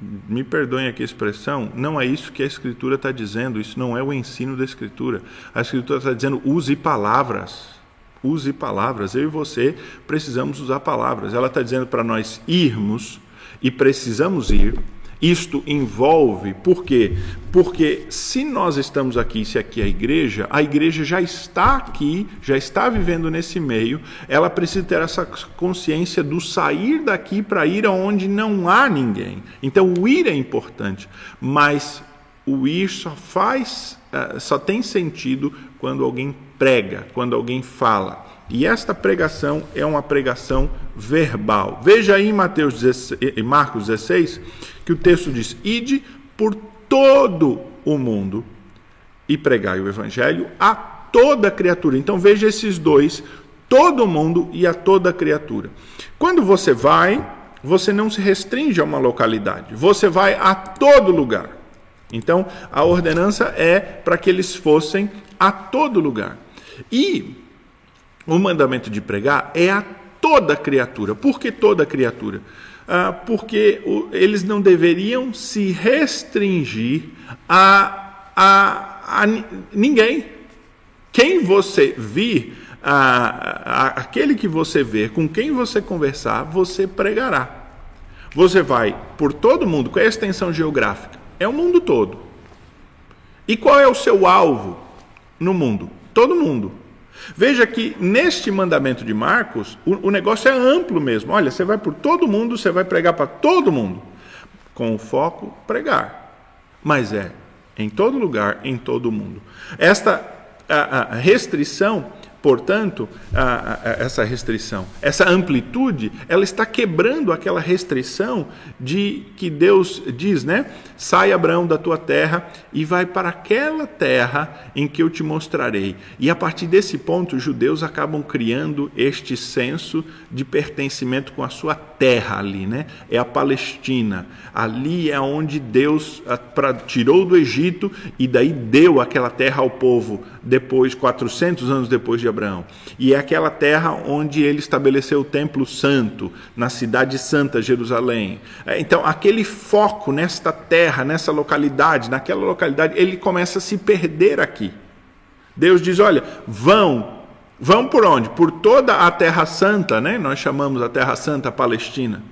me perdoem aqui a expressão, não é isso que a Escritura está dizendo, isso não é o ensino da Escritura. A Escritura está dizendo use palavras. Use palavras. Eu e você precisamos usar palavras. Ela está dizendo para nós irmos e precisamos ir. Isto envolve, por quê? Porque se nós estamos aqui, se aqui é a igreja, a igreja já está aqui, já está vivendo nesse meio, ela precisa ter essa consciência do sair daqui para ir aonde não há ninguém. Então o ir é importante, mas o ir só faz, eh, só tem sentido quando alguém prega, quando alguém fala. E esta pregação é uma pregação verbal. Veja aí em Mateus 16, em Marcos 16 que o texto diz: "Ide por todo o mundo e pregai o evangelho a toda criatura". Então veja esses dois, todo mundo e a toda criatura. Quando você vai, você não se restringe a uma localidade, você vai a todo lugar. Então, a ordenança é para que eles fossem a todo lugar. E o mandamento de pregar é a toda criatura. Por que toda criatura? Ah, porque o, eles não deveriam se restringir a, a, a ninguém. Quem você vir, a, aquele que você ver, com quem você conversar, você pregará. Você vai por todo mundo. É a extensão geográfica? É o mundo todo. E qual é o seu alvo no mundo? Todo mundo. Veja que neste mandamento de Marcos, o, o negócio é amplo mesmo. Olha, você vai por todo mundo, você vai pregar para todo mundo. Com o foco, pregar. Mas é em todo lugar, em todo mundo. Esta a, a restrição Portanto, a, a, essa restrição, essa amplitude, ela está quebrando aquela restrição de que Deus diz, né? Sai Abraão da tua terra e vai para aquela terra em que eu te mostrarei. E a partir desse ponto, os judeus acabam criando este senso de pertencimento com a sua terra ali, né? É a Palestina. Ali é onde Deus pra, tirou do Egito e daí deu aquela terra ao povo depois 400 anos depois de Abraão. E é aquela terra onde ele estabeleceu o templo santo, na cidade santa Jerusalém. É, então, aquele foco nesta terra, nessa localidade, naquela localidade, ele começa a se perder aqui. Deus diz: "Olha, vão Vão por onde? Por toda a Terra Santa, né? Nós chamamos a Terra Santa Palestina.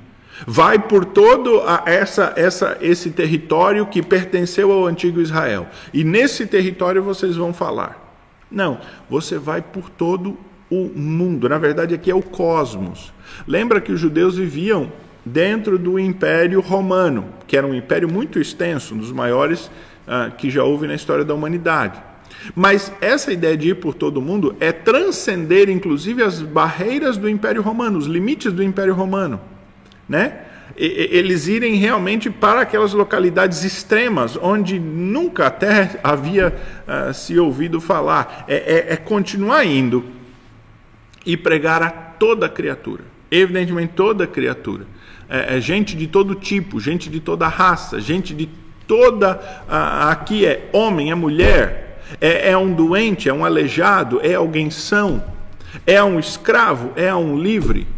Vai por todo a, essa, essa, esse território que pertenceu ao antigo Israel. E nesse território vocês vão falar. Não, você vai por todo o mundo. Na verdade, aqui é o cosmos. Lembra que os judeus viviam dentro do Império Romano, que era um império muito extenso, um dos maiores uh, que já houve na história da humanidade. Mas essa ideia de ir por todo mundo é transcender, inclusive, as barreiras do Império Romano, os limites do Império Romano. Né? Eles irem realmente para aquelas localidades extremas, onde nunca até havia uh, se ouvido falar. É, é, é, continuar indo e pregar a toda criatura. Evidentemente, toda criatura. É, é gente de todo tipo, gente de toda raça, gente de toda. Uh, aqui é homem, é mulher, é, é um doente, é um aleijado, é alguém são, é um escravo, é um livre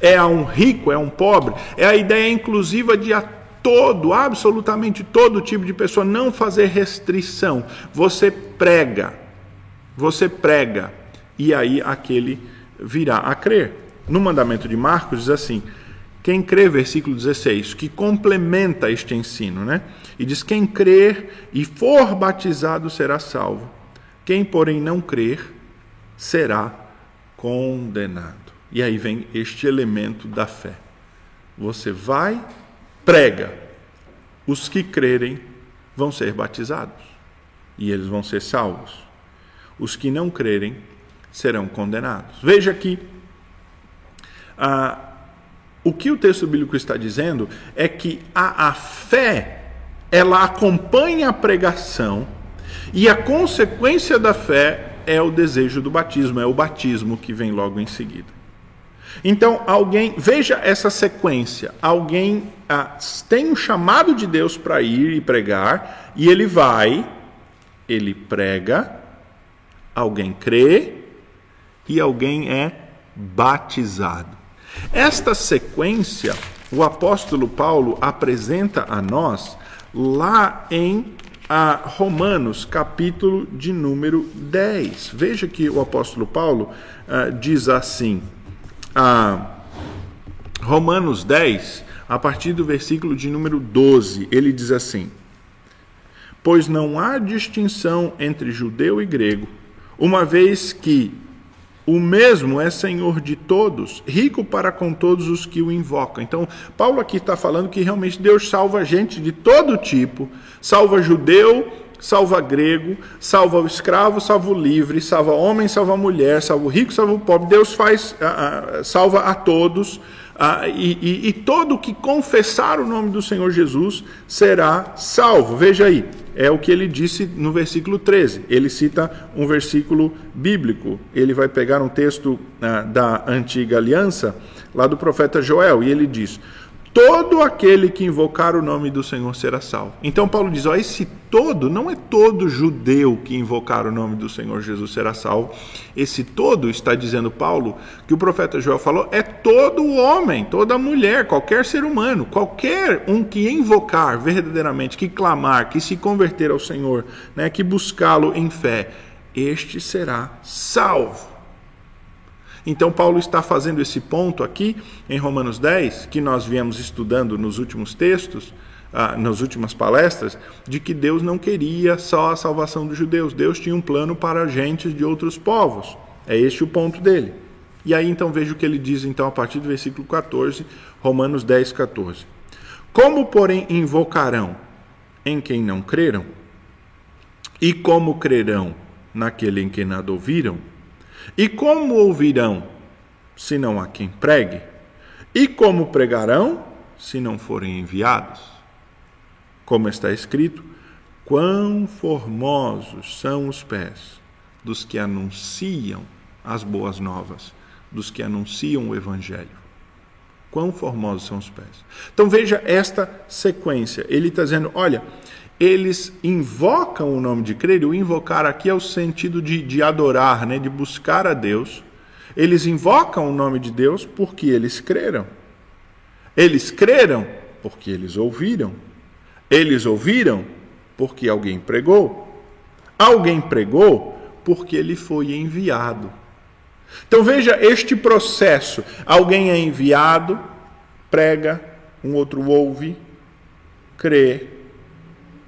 é a um rico, é a um pobre, é a ideia inclusiva de a todo, absolutamente todo tipo de pessoa, não fazer restrição. Você prega, você prega, e aí aquele virá a crer. No mandamento de Marcos diz assim: quem crê, versículo 16, que complementa este ensino, né? E diz: quem crer e for batizado será salvo, quem, porém, não crer será condenado. E aí vem este elemento da fé. Você vai, prega. Os que crerem vão ser batizados e eles vão ser salvos. Os que não crerem serão condenados. Veja aqui, ah, o que o texto bíblico está dizendo é que a, a fé ela acompanha a pregação e a consequência da fé é o desejo do batismo, é o batismo que vem logo em seguida. Então, alguém, veja essa sequência: alguém ah, tem um chamado de Deus para ir e pregar, e ele vai, ele prega, alguém crê e alguém é batizado. Esta sequência o apóstolo Paulo apresenta a nós lá em ah, Romanos, capítulo de número 10. Veja que o apóstolo Paulo uh, diz assim: a Romanos 10, a partir do versículo de número 12, ele diz assim: Pois não há distinção entre judeu e grego, uma vez que o mesmo é Senhor de todos, rico para com todos os que o invocam. Então, Paulo aqui está falando que realmente Deus salva gente de todo tipo, salva judeu, salva grego, salva o escravo, salva o livre, salva homem, salva mulher, salva o rico, salva o pobre. Deus faz, uh, uh, salva a todos. Uh, e, e, e todo que confessar o nome do Senhor Jesus será salvo. Veja aí, é o que ele disse no versículo 13. Ele cita um versículo bíblico. Ele vai pegar um texto da antiga aliança, lá do profeta Joel, e ele diz: todo aquele que invocar o nome do Senhor será salvo. Então Paulo diz: ó, esse todo não é todo judeu que invocar o nome do Senhor Jesus será salvo. Esse todo, está dizendo Paulo, que o profeta Joel falou, é todo homem, toda mulher, qualquer ser humano, qualquer um que invocar verdadeiramente, que clamar, que se converter ao Senhor, né, que buscá-lo em fé, este será salvo. Então, Paulo está fazendo esse ponto aqui em Romanos 10, que nós viemos estudando nos últimos textos, ah, nas últimas palestras, de que Deus não queria só a salvação dos judeus, Deus tinha um plano para gentes de outros povos. É este o ponto dele. E aí então veja o que ele diz então a partir do versículo 14, Romanos 10, 14. Como, porém, invocarão em quem não creram? E como crerão naquele em quem nada ouviram? E como ouvirão, se não há quem pregue? E como pregarão, se não forem enviados? Como está escrito, quão formosos são os pés dos que anunciam as boas novas, dos que anunciam o Evangelho. Quão formosos são os pés. Então veja esta sequência. Ele está dizendo: olha, eles invocam o nome de crer, e o invocar aqui é o sentido de, de adorar, né, de buscar a Deus. Eles invocam o nome de Deus porque eles creram. Eles creram porque eles ouviram. Eles ouviram porque alguém pregou. Alguém pregou porque ele foi enviado. Então veja este processo: alguém é enviado, prega, um outro ouve, crê,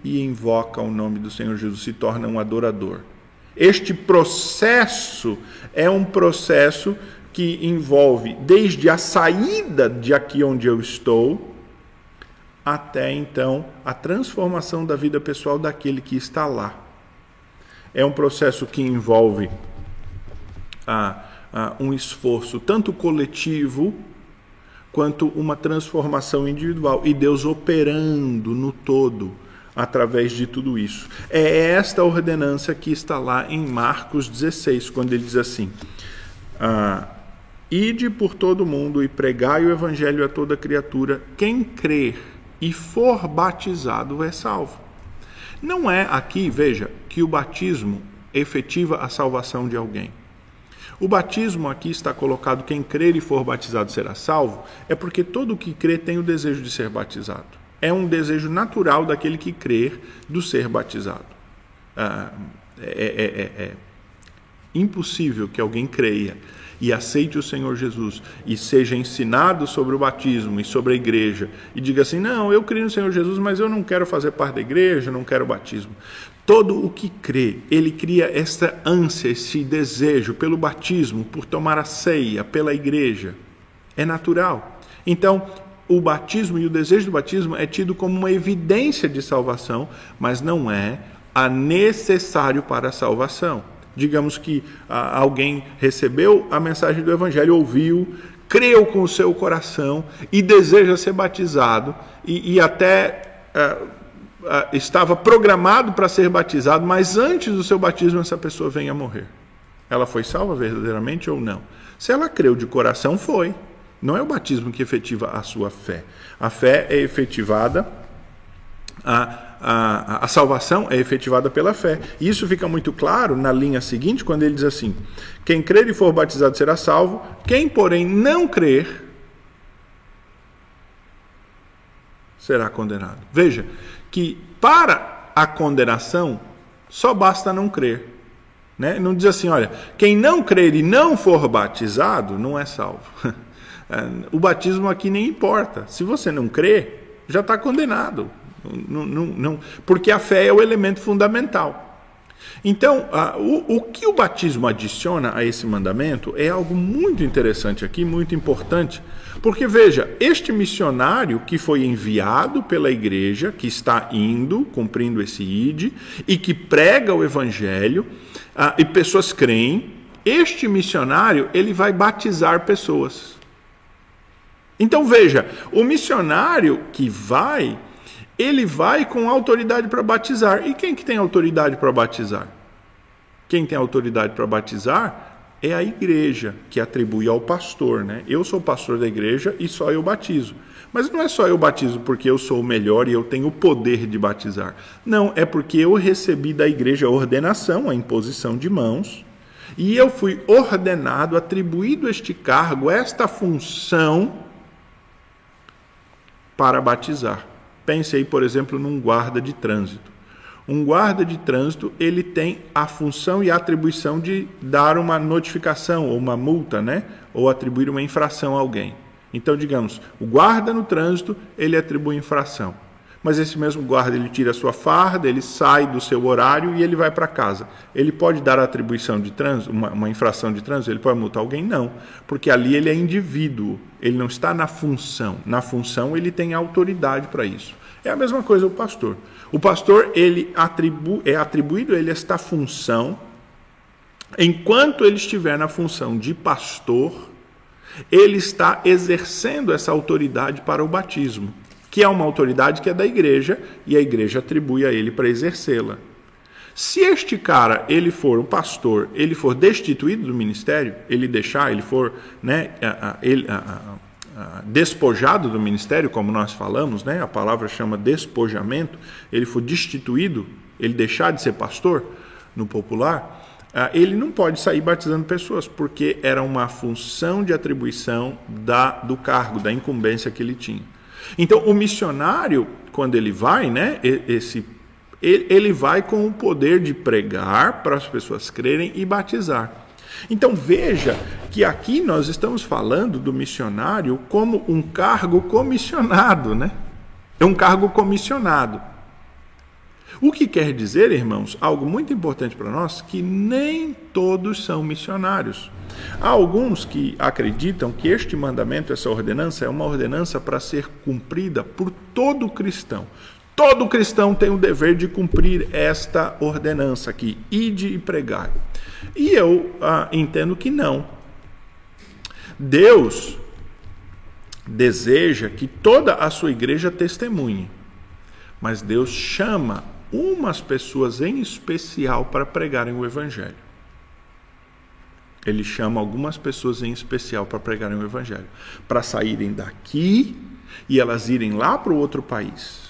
e invoca o nome do Senhor Jesus, se torna um adorador. Este processo é um processo que envolve desde a saída de aqui onde eu estou até então a transformação da vida pessoal daquele que está lá. É um processo que envolve ah, ah, um esforço tanto coletivo quanto uma transformação individual e Deus operando no todo através de tudo isso. É esta ordenança que está lá em Marcos 16, quando ele diz assim: ah, Ide por todo mundo e pregai o evangelho a toda criatura. Quem crer e for batizado é salvo. Não é aqui, veja, que o batismo efetiva a salvação de alguém. O batismo aqui está colocado: quem crer e for batizado será salvo, é porque todo que crê tem o desejo de ser batizado é um desejo natural daquele que crer do ser batizado. Ah, é, é, é, é impossível que alguém creia e aceite o Senhor Jesus e seja ensinado sobre o batismo e sobre a igreja e diga assim: não, eu creio no Senhor Jesus, mas eu não quero fazer parte da igreja, não quero batismo. Todo o que crê, ele cria esta ânsia, esse desejo pelo batismo, por tomar a ceia, pela igreja. É natural. Então, o batismo e o desejo do batismo é tido como uma evidência de salvação, mas não é a necessário para a salvação. Digamos que ah, alguém recebeu a mensagem do Evangelho, ouviu, creu com o seu coração e deseja ser batizado, e, e até ah, ah, estava programado para ser batizado, mas antes do seu batismo essa pessoa vem a morrer. Ela foi salva verdadeiramente ou não? Se ela creu de coração, foi. Não é o batismo que efetiva a sua fé. A fé é efetivada, a, a, a salvação é efetivada pela fé. E isso fica muito claro na linha seguinte, quando ele diz assim: Quem crer e for batizado será salvo, quem, porém, não crer será condenado. Veja que para a condenação só basta não crer. Né? Não diz assim, olha, quem não crer e não for batizado não é salvo. É, o batismo aqui nem importa. Se você não crê, já está condenado. Não, não, não, porque a fé é o elemento fundamental. Então, o, o que o batismo adiciona a esse mandamento é algo muito interessante aqui, muito importante, porque veja, este missionário que foi enviado pela igreja, que está indo, cumprindo esse ID, e que prega o evangelho, e pessoas creem, este missionário ele vai batizar pessoas. Então veja, o missionário que vai, ele vai com autoridade para batizar. E quem que tem autoridade para batizar? Quem tem autoridade para batizar é a igreja que atribui ao pastor, né? Eu sou pastor da igreja e só eu batizo. Mas não é só eu batizo porque eu sou o melhor e eu tenho o poder de batizar. Não, é porque eu recebi da igreja a ordenação, a imposição de mãos, e eu fui ordenado, atribuído este cargo, esta função para batizar. Pense aí, por exemplo, num guarda de trânsito. Um guarda de trânsito, ele tem a função e a atribuição de dar uma notificação ou uma multa, né? Ou atribuir uma infração a alguém. Então, digamos, o guarda no trânsito, ele atribui infração. Mas esse mesmo guarda, ele tira a sua farda, ele sai do seu horário e ele vai para casa. Ele pode dar atribuição de trânsito, uma, uma, infração de trânsito? Ele pode multar alguém? Não, porque ali ele é indivíduo, ele não está na função. Na função, ele tem autoridade para isso. É a mesma coisa o pastor. O pastor, ele atribu é atribuído a ele esta função, enquanto ele estiver na função de pastor, ele está exercendo essa autoridade para o batismo, que é uma autoridade que é da igreja e a igreja atribui a ele para exercê-la. Se este cara, ele for um pastor, ele for destituído do ministério, ele deixar, ele for, né, ele, despojado do ministério, como nós falamos, né, a palavra chama despojamento, ele for destituído, ele deixar de ser pastor no popular, ele não pode sair batizando pessoas, porque era uma função de atribuição da, do cargo, da incumbência que ele tinha. Então, o missionário, quando ele vai, né, esse, ele vai com o poder de pregar para as pessoas crerem e batizar. Então veja que aqui nós estamos falando do missionário como um cargo comissionado, né? É um cargo comissionado. O que quer dizer, irmãos, algo muito importante para nós, que nem todos são missionários. Há alguns que acreditam que este mandamento, essa ordenança, é uma ordenança para ser cumprida por todo cristão. Todo cristão tem o dever de cumprir esta ordenança aqui, ide e pregar. E eu ah, entendo que não. Deus deseja que toda a sua igreja testemunhe, mas Deus chama umas pessoas em especial para pregarem o Evangelho. Ele chama algumas pessoas em especial para pregarem o Evangelho, para saírem daqui e elas irem lá para o outro país.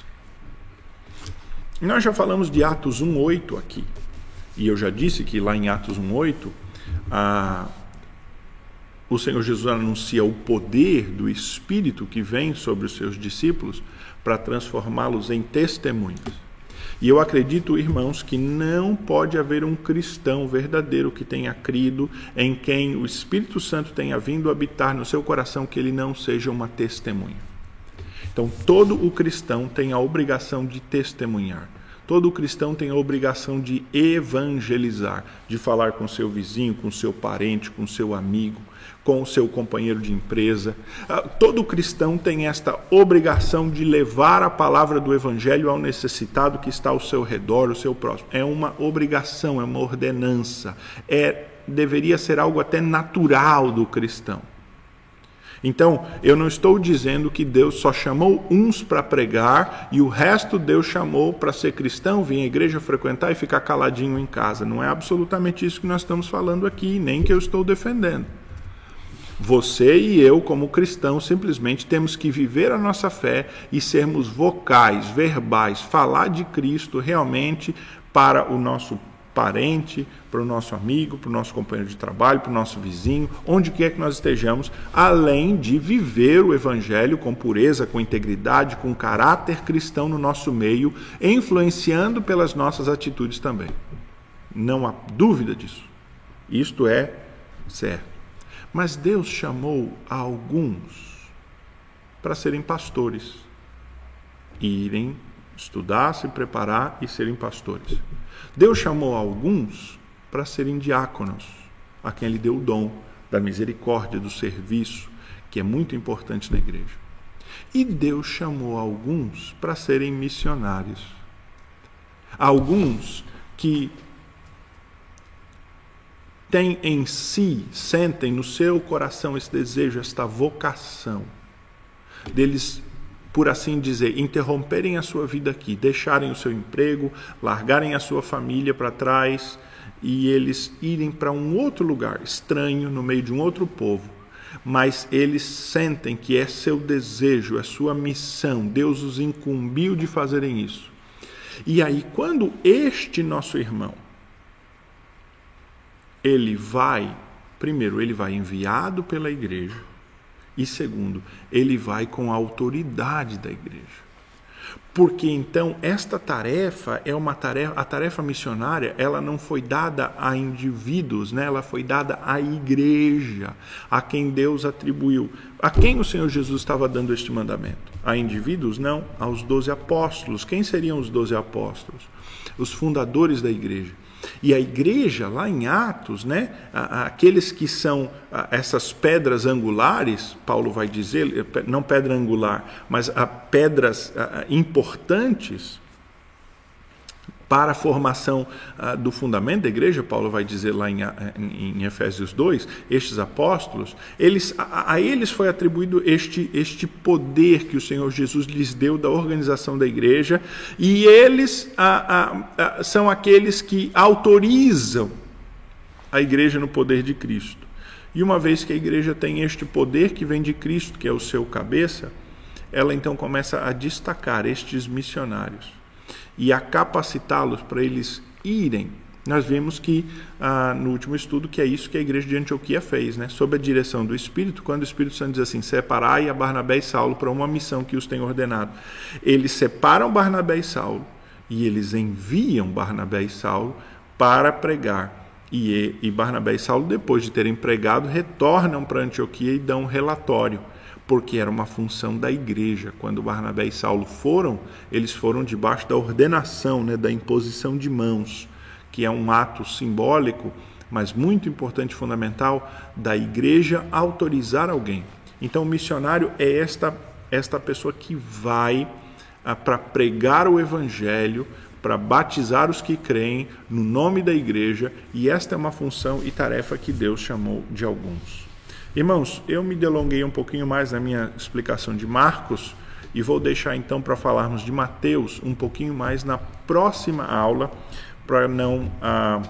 Nós já falamos de Atos 1,8 aqui. E eu já disse que lá em Atos 1,8, o Senhor Jesus anuncia o poder do Espírito que vem sobre os seus discípulos para transformá-los em testemunhas. E eu acredito, irmãos, que não pode haver um cristão verdadeiro que tenha crido em quem o Espírito Santo tenha vindo habitar no seu coração que ele não seja uma testemunha. Então, todo o cristão tem a obrigação de testemunhar. Todo cristão tem a obrigação de evangelizar, de falar com seu vizinho, com seu parente, com seu amigo, com o seu companheiro de empresa. Ah, todo cristão tem esta obrigação de levar a palavra do evangelho ao necessitado que está ao seu redor, o seu próximo. É uma obrigação, é uma ordenança. É deveria ser algo até natural do cristão. Então, eu não estou dizendo que Deus só chamou uns para pregar e o resto Deus chamou para ser cristão, vir à igreja frequentar e ficar caladinho em casa. Não é absolutamente isso que nós estamos falando aqui, nem que eu estou defendendo. Você e eu, como cristãos, simplesmente temos que viver a nossa fé e sermos vocais, verbais, falar de Cristo realmente para o nosso parente, para o nosso amigo, para o nosso companheiro de trabalho, para o nosso vizinho, onde quer que nós estejamos, além de viver o Evangelho com pureza, com integridade, com caráter cristão no nosso meio, influenciando pelas nossas atitudes também. Não há dúvida disso. Isto é certo. Mas Deus chamou alguns para serem pastores, irem estudar, se preparar e serem pastores. Deus chamou alguns para serem diáconos, a quem Ele deu o dom da misericórdia, do serviço, que é muito importante na igreja. E Deus chamou alguns para serem missionários. Alguns que têm em si, sentem no seu coração esse desejo, esta vocação deles por assim dizer, interromperem a sua vida aqui, deixarem o seu emprego, largarem a sua família para trás e eles irem para um outro lugar estranho, no meio de um outro povo. Mas eles sentem que é seu desejo, é sua missão, Deus os incumbiu de fazerem isso. E aí, quando este nosso irmão, ele vai, primeiro, ele vai enviado pela igreja, e segundo, ele vai com a autoridade da igreja. Porque então esta tarefa é uma tarefa, a tarefa missionária, ela não foi dada a indivíduos, né? ela foi dada à igreja, a quem Deus atribuiu. A quem o Senhor Jesus estava dando este mandamento? A indivíduos? Não, aos doze apóstolos. Quem seriam os doze apóstolos? Os fundadores da igreja. E a igreja, lá em Atos, né, aqueles que são essas pedras angulares, Paulo vai dizer, não pedra angular, mas pedras importantes, para a formação uh, do fundamento da igreja, Paulo vai dizer lá em, em, em Efésios 2, estes apóstolos, eles, a, a, eles foi atribuído este, este poder que o Senhor Jesus lhes deu da organização da igreja, e eles são aqueles que autorizam a igreja no poder de Cristo. E uma vez que a igreja tem este poder que vem de Cristo, que é o seu cabeça, ela então começa a destacar estes missionários e a capacitá-los para eles irem. Nós vimos que ah, no último estudo que é isso que a igreja de Antioquia fez, né? sob a direção do Espírito, quando o Espírito Santo diz assim: separai a Barnabé e Saulo para uma missão que os tem ordenado. Eles separam Barnabé e Saulo e eles enviam Barnabé e Saulo para pregar. E, e Barnabé e Saulo, depois de terem pregado, retornam para Antioquia e dão um relatório porque era uma função da igreja. Quando Barnabé e Saulo foram, eles foram debaixo da ordenação, né, da imposição de mãos, que é um ato simbólico, mas muito importante e fundamental, da igreja autorizar alguém. Então, o missionário é esta, esta pessoa que vai ah, para pregar o evangelho, para batizar os que creem no nome da igreja, e esta é uma função e tarefa que Deus chamou de alguns. Irmãos, eu me delonguei um pouquinho mais na minha explicação de Marcos e vou deixar então para falarmos de Mateus um pouquinho mais na próxima aula, para não ah,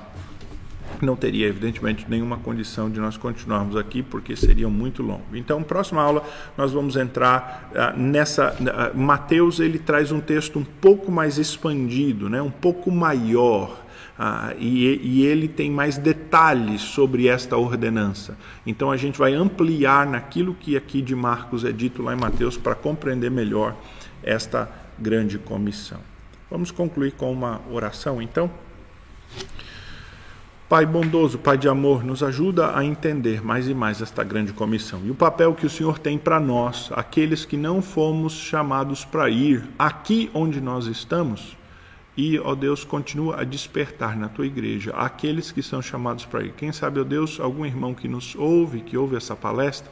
não teria evidentemente nenhuma condição de nós continuarmos aqui porque seria muito longo. Então, próxima aula nós vamos entrar ah, nessa ah, Mateus ele traz um texto um pouco mais expandido, né, um pouco maior ah, e, e, ele tem mais detalhes sobre esta ordenança. Então a gente vai ampliar naquilo que aqui de Marcos é dito lá em Mateus para compreender melhor esta grande comissão. Vamos concluir com uma oração então? Pai bondoso, Pai de amor, nos ajuda a entender mais e mais esta grande comissão e o papel que o Senhor tem para nós, aqueles que não fomos chamados para ir aqui onde nós estamos e, ó Deus, continua a despertar na tua igreja aqueles que são chamados para ir. Quem sabe, ó Deus, algum irmão que nos ouve, que ouve essa palestra,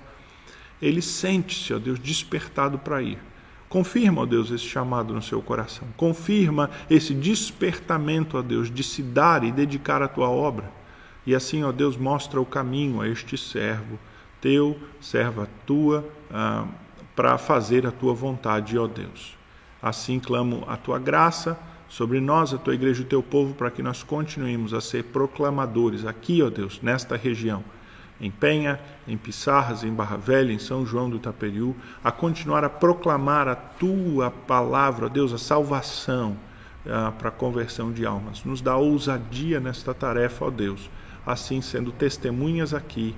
ele sente-se, ó Deus, despertado para ir. Confirma, ó Deus, esse chamado no seu coração. Confirma esse despertamento, ó Deus, de se dar e dedicar à tua obra. E assim, ó Deus, mostra o caminho a este servo teu, serva tua, ah, para fazer a tua vontade, ó Deus. Assim clamo a tua graça sobre nós, a tua igreja e o teu povo, para que nós continuemos a ser proclamadores aqui, ó Deus, nesta região, em Penha, em Pissarras, em Barra Velha, em São João do Itaperiú, a continuar a proclamar a tua palavra, ó Deus, a salvação para a conversão de almas. Nos dá ousadia nesta tarefa, ó Deus, assim sendo testemunhas aqui,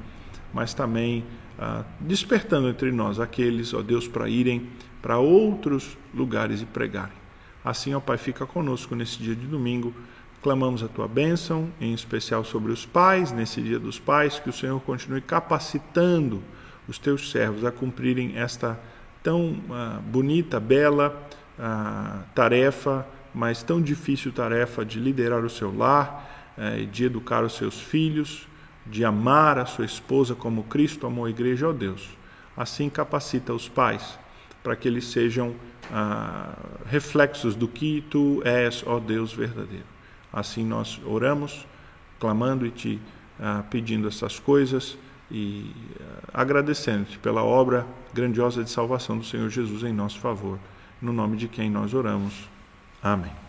mas também ah, despertando entre nós aqueles, ó Deus, para irem para outros lugares e pregarem. Assim, ó Pai, fica conosco nesse dia de domingo. Clamamos a tua bênção, em especial sobre os pais, nesse dia dos pais, que o Senhor continue capacitando os teus servos a cumprirem esta tão uh, bonita, bela uh, tarefa, mas tão difícil tarefa de liderar o seu lar, uh, de educar os seus filhos, de amar a sua esposa como Cristo amou a igreja, ó Deus. Assim capacita os pais para que eles sejam ah, reflexos do que tu és, ó Deus verdadeiro. Assim nós oramos, clamando e te ah, pedindo essas coisas e ah, agradecendo-te pela obra grandiosa de salvação do Senhor Jesus em nosso favor, no nome de quem nós oramos. Amém.